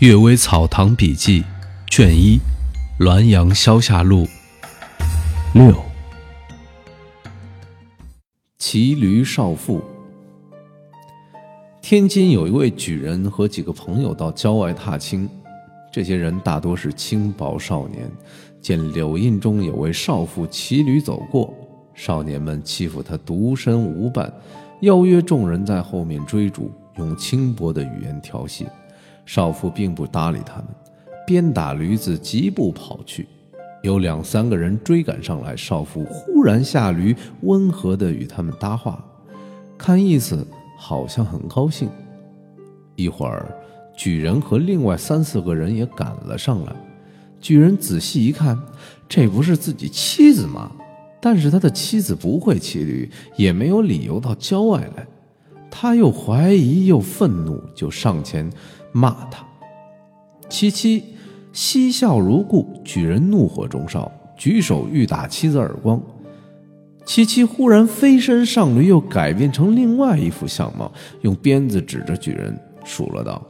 《阅微草堂笔记》卷一，《滦阳消夏录》六。骑驴少妇。天津有一位举人和几个朋友到郊外踏青，这些人大多是轻薄少年。见柳荫中有位少妇骑驴走过，少年们欺负她独身无伴，邀约众人在后面追逐，用轻薄的语言调戏。少妇并不搭理他们，鞭打驴子疾步跑去。有两三个人追赶上来，少妇忽然下驴，温和地与他们搭话，看意思好像很高兴。一会儿，举人和另外三四个人也赶了上来。举人仔细一看，这不是自己妻子吗？但是他的妻子不会骑驴，也没有理由到郊外来。他又怀疑又愤怒，就上前。骂他，七七嬉笑如故。举人怒火中烧，举手欲打妻子耳光。七七忽然飞身上驴，又改变成另外一副相貌，用鞭子指着举人，数了道：“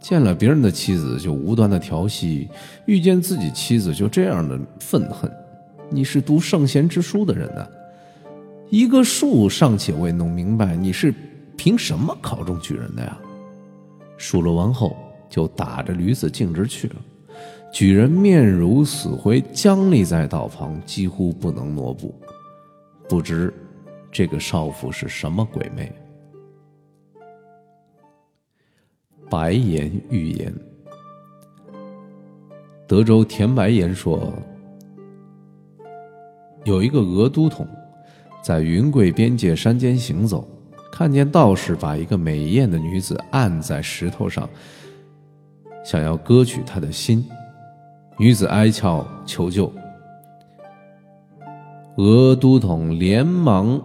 见了别人的妻子就无端的调戏，遇见自己妻子就这样的愤恨。你是读圣贤之书的人呢，一个数尚且未弄明白，你是凭什么考中举人的呀？”数落完后，就打着驴子径直去了。举人面如死灰，僵立在道旁，几乎不能挪步。不知这个少妇是什么鬼魅？白言预言。德州田白言说，有一个俄都统，在云贵边界山间行走。看见道士把一个美艳的女子按在石头上，想要割取她的心，女子哀求求救。俄都统连忙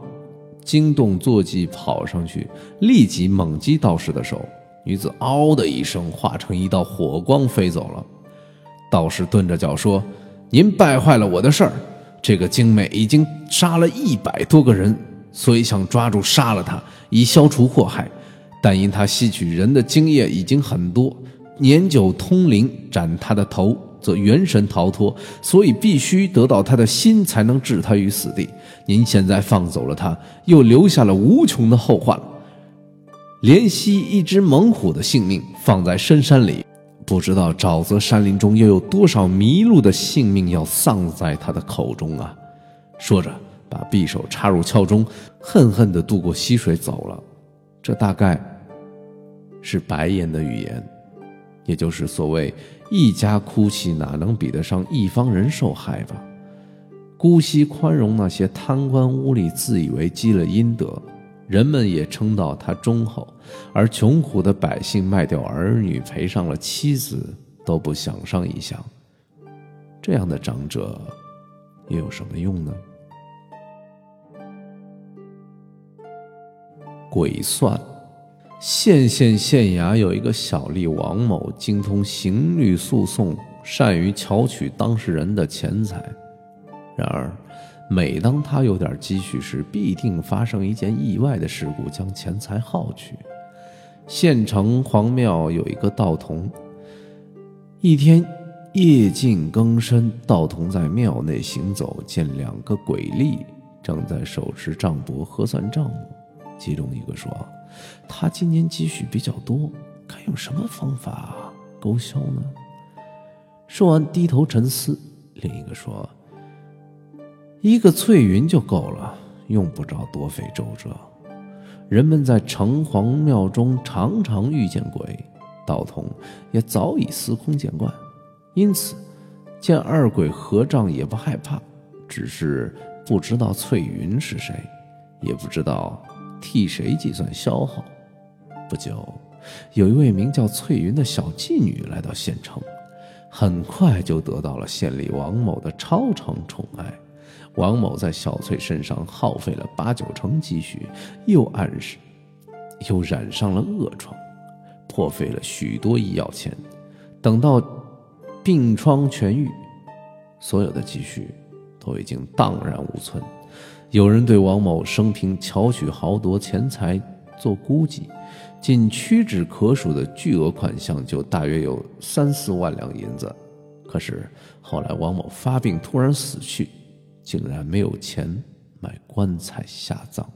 惊动坐骑跑上去，立即猛击道士的手，女子嗷的一声化成一道火光飞走了。道士顿着脚说：“您败坏了我的事儿，这个精美已经杀了一百多个人。”所以想抓住杀了他，以消除祸害，但因他吸取人的精液已经很多，年久通灵，斩他的头则元神逃脱，所以必须得到他的心才能置他于死地。您现在放走了他，又留下了无穷的后患，怜惜一只猛虎的性命放在深山里，不知道沼泽山林中又有多少麋鹿的性命要丧在他的口中啊！说着。把匕首插入鞘中，恨恨地渡过溪水走了。这大概是白言的语言，也就是所谓“一家哭泣，哪能比得上一方人受害吧？”姑息宽容那些贪官污吏，自以为积了阴德，人们也称道他忠厚；而穷苦的百姓卖掉儿女，赔上了妻子，都不想上一想。这样的长者又有什么用呢？鬼算，县县县衙有一个小吏王某，精通刑律诉讼，善于巧取当事人的钱财。然而，每当他有点积蓄时，必定发生一件意外的事故，将钱财耗去。县城隍庙有一个道童，一天夜静更深，道童在庙内行走，见两个鬼吏正在手持账簿核算账目。其中一个说：“他今年积蓄比较多，该用什么方法勾销呢？”说完低头沉思。另一个说：“一个翠云就够了，用不着多费周折。人们在城隍庙中常常遇见鬼，道童也早已司空见惯，因此见二鬼合账也不害怕，只是不知道翠云是谁，也不知道。”替谁计算消耗？不久，有一位名叫翠云的小妓女来到县城，很快就得到了县里王某的超常宠爱。王某在小翠身上耗费了八九成积蓄，又暗示，又染上了恶疮，破费了许多医药钱。等到病疮痊愈，所有的积蓄都已经荡然无存。有人对王某生平巧取豪夺钱财做估计，仅屈指可数的巨额款项就大约有三四万两银子。可是后来王某发病突然死去，竟然没有钱买棺材下葬。